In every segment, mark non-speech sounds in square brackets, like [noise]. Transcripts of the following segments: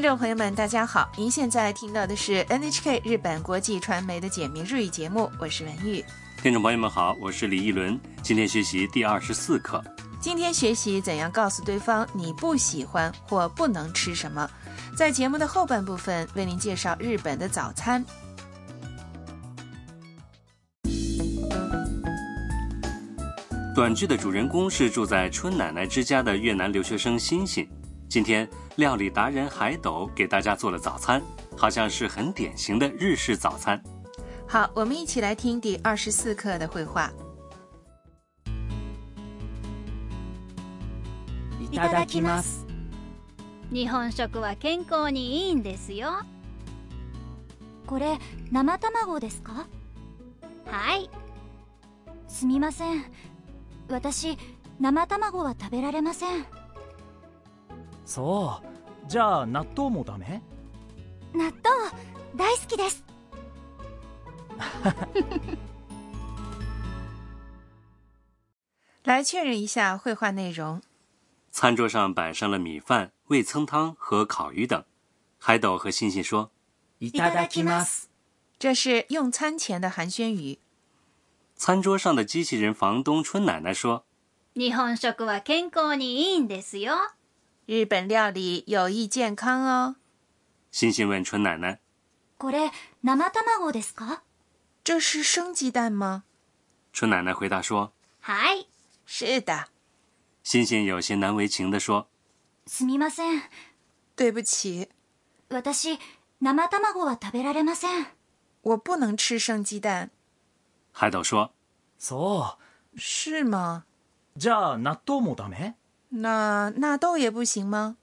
听众朋友们，大家好！您现在听到的是 NHK 日本国际传媒的简明日语节目，我是文玉。听众朋友们好，我是李一伦。今天学习第二十四课。今天学习怎样告诉对方你不喜欢或不能吃什么。在节目的后半部分，为您介绍日本的早餐。短剧的主人公是住在春奶奶之家的越南留学生欣欣。今天料理达人海斗给大家做了早餐，好像是很典型的日式早餐。好，我们一起来听第二十四课的绘画。いただきます日本食は健康にいいんですよこれ生卵ですかはいすみません私生卵は食べられません そうじゃあ納豆もダメ納豆大好きです来确认一下绘画内容。餐桌上摆上了米饭、味噌汤和烤鱼等。海斗和欣欣说いただきます这是用餐前的寒暄语。餐桌上的机器人房东春奶奶说日本食は健康にいいんですよ 日本料理有益健康哦。欣欣问春奶奶これ生卵ですか这是生鸡蛋吗？春奶奶回答说はい是的。欣欣有些难为情地说すみません对不起，私生卵は食べられません我不能吃生鸡蛋。海斗说そ是吗？うじゃあ納豆もダメ 那纳豆也不行吗？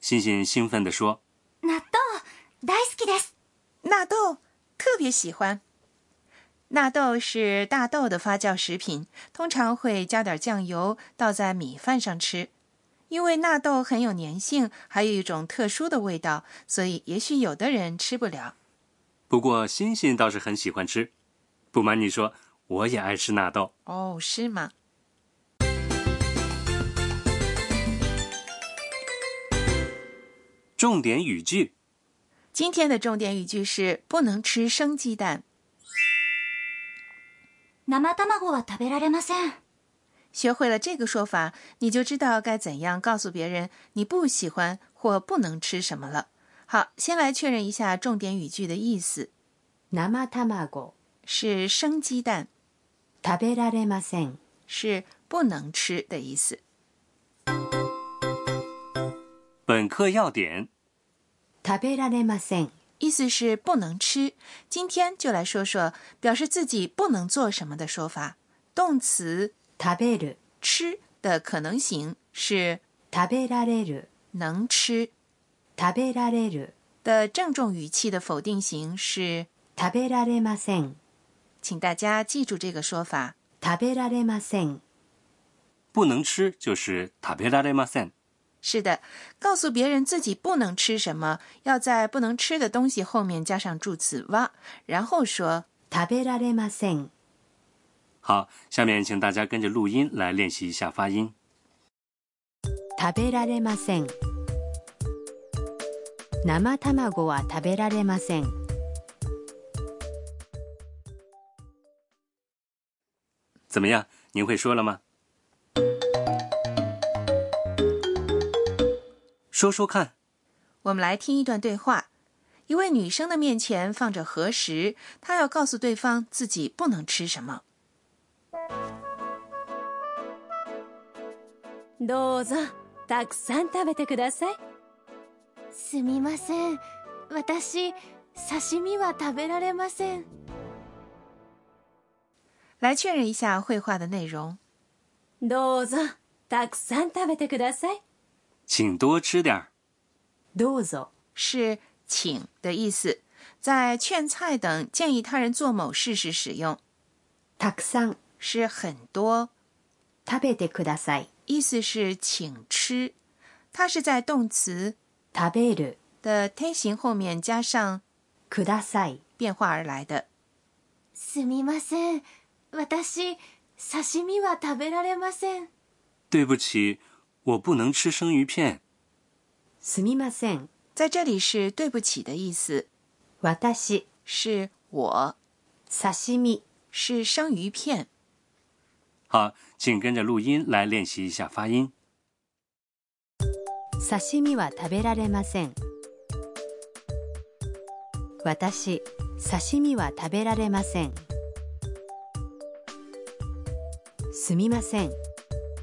欣欣兴奋地说納豆大好きです纳豆特别喜欢。纳豆是大豆的发酵食品，通常会加点酱油，倒在米饭上吃。因为纳豆很有粘性，还有一种特殊的味道，所以也许有的人吃不了。不过欣欣倒是很喜欢吃。不瞒你说，我也爱吃纳豆。哦，是吗？ 重点语句：今天的重点语句是不能吃生鸡蛋。生卵は食べられません学会了这个说法，你就知道该怎样告诉別人你不喜欢或不能吃什么了。好，先来确认一下重点语句的意思：生卵是生鸡蛋，食べられません是不能吃的意思。 本课要点：食べられません意思是不能吃。今天就来说说表示自己不能做什么的说法。动词食べる吃的可能形是食べられる能吃食べられる的郑重语气的否定形是，食べられません请大家记住这个说法。食べられません不能吃就是食べられません。 是的，告诉别人自己不能吃什么，要在不能吃的东西后面加上助词哇，然后说食べられません好，下面请大家跟着录音来练习一下发音。食べられません生卵は食べられません怎么样？您会说了吗？ 说说看。我们来听一段对话。一位女生的面前放着核食，她要告诉对方自己不能吃什么。どうぞたくさん食べてくださいすみません私刺身は食べられません来确认一下绘画的内容。どうぞたくさん食べてください 请多吃点儿。どうぞ是请的意思，在劝菜等建议他人做某事时使用。たくさん是很多，食べてください意思是请吃。它是在动词食べる的推形后面加上ください变化而来的。すみません私刺身は食べられません对不起， 我不能吃生鱼片。すみません 在这里是对不起的意思，私是我，刺身是生鱼片。好，请跟着录音来练习一下发音。刺身は食べられません私刺身は食べられませんすみません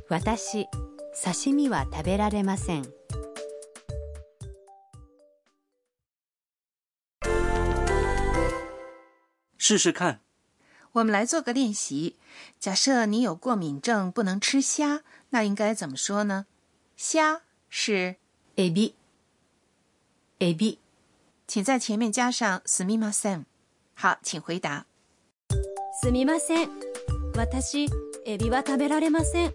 私 刺身は食べられません试试看。我们来做个练习。假设你有过敏症，不能吃虾，那应该怎么说呢？虾是，エビエビ请在前面加上すみません。好，请回答。すみません私エビは食べられません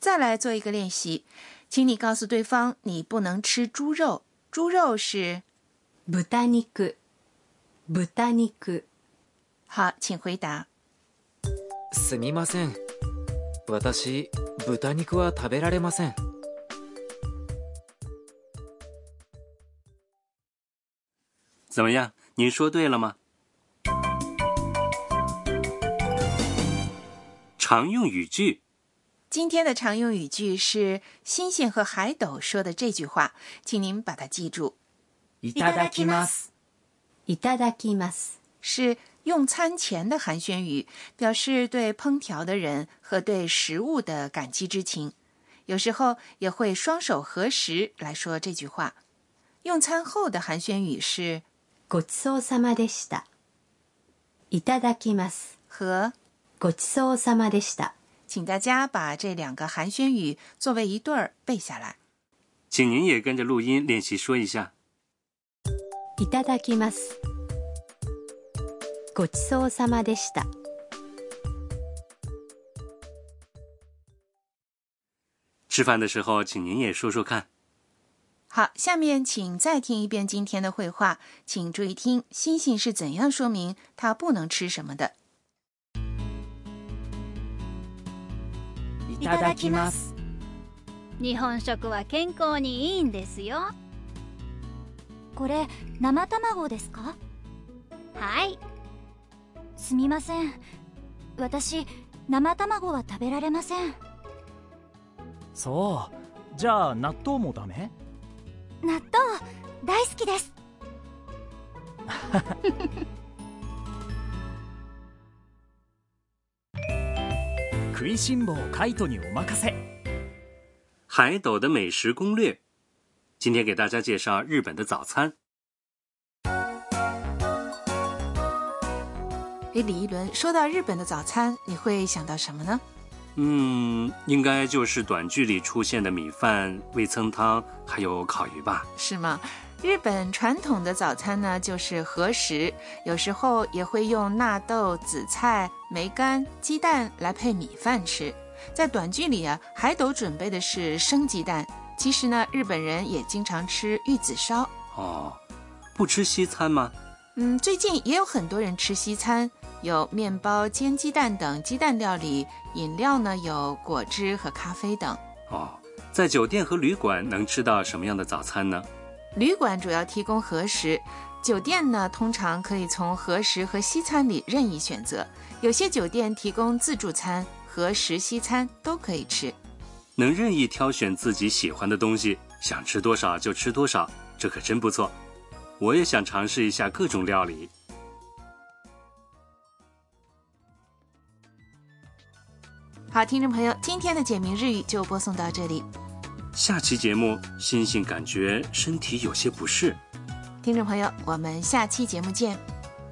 再来做一个练习，请你告诉对方你不能吃猪肉，猪肉是。豚肉豚肉好，请回答。すみません私豚肉は食べられません怎么样？你说对了吗？常用语句， 今天的常用语句是星星和海斗说的这句话，请您把它记住。いただきます。いただきます是用餐前的寒暄语，表示对烹调的人和对食物的感激之情。有时候也会双手合十来说这句话。用餐后的寒暄语是ごちそうさまでしたいただきます和，ごちそうさまでした 请大家把这两个寒暄语作为一对儿背下来。请您也跟着录音练习说一下。いただきますごちそうさまでした吃饭的时候，请您也说说看。好，下面请再听一遍今天的绘画，请注意听星星是怎样说明他不能吃什么的。 いただきます。日本食は健康にいいんですよ。これ生卵ですか？はい。すみません。私生卵は食べられません。そう。じゃあ納豆もダメ？納豆大好きです [laughs] 食いしん坊カイトにお任せ。海斗的美食攻略，今天给大家介绍日本的早餐。诶，李一伦，说到日本的早餐，你会想到什么呢？嗯，应该就是短剧里出现的米饭、味噌汤，还有烤鱼吧。是吗？ 日本传统的早餐呢，就是和食，有时候也会用纳豆、紫菜、梅干、鸡蛋来配米饭吃。在短剧里啊，海斗准备的是生鸡蛋。其实呢，日本人也经常吃玉子烧。哦，不吃西餐吗？嗯，最近也有很多人吃西餐，有面包、煎鸡蛋等鸡蛋料理，饮料呢有果汁和咖啡等。哦，在酒店和旅馆能吃到什么样的早餐呢？旅馆主要提供和食，酒店呢通常可以从和食和西餐里任意选择。有些酒店提供自助餐，和食、西餐都可以吃。能任意挑选自己喜欢的东西，想吃多少就吃多少，这可真不错。我也想尝试一下各种料理。好，听众朋友，今天的简明日语就播送到这里。下期节目，星星感觉身体有些不适。听众朋友，我们下期节目见。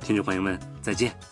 听众朋友们，再见。